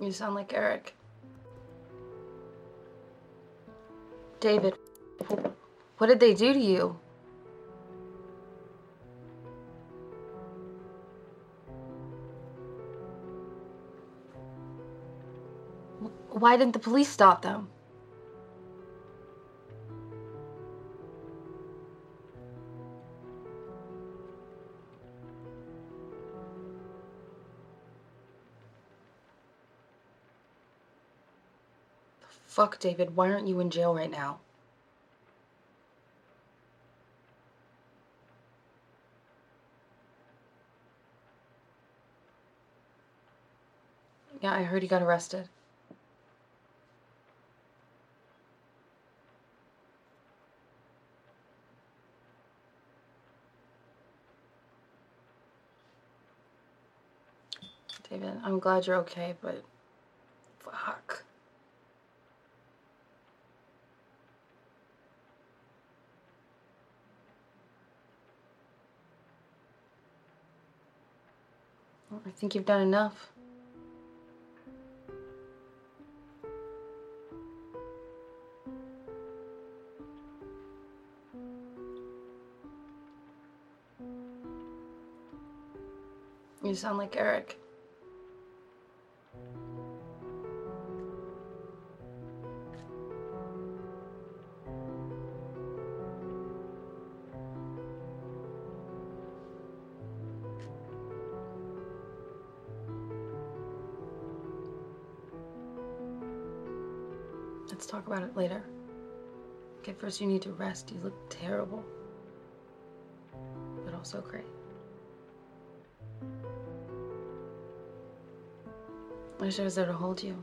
You sound like Eric. David, what did they do to you? Why didn't the police stop them? Fuck, David, why aren't you in jail right now? Yeah, I heard he got arrested. David, I'm glad you're okay, but fuck. Well, I think you've done enough. You sound like Eric. Let's talk about it later. Okay, first you need to rest. You look terrible. But also great. I wish I was there to hold you.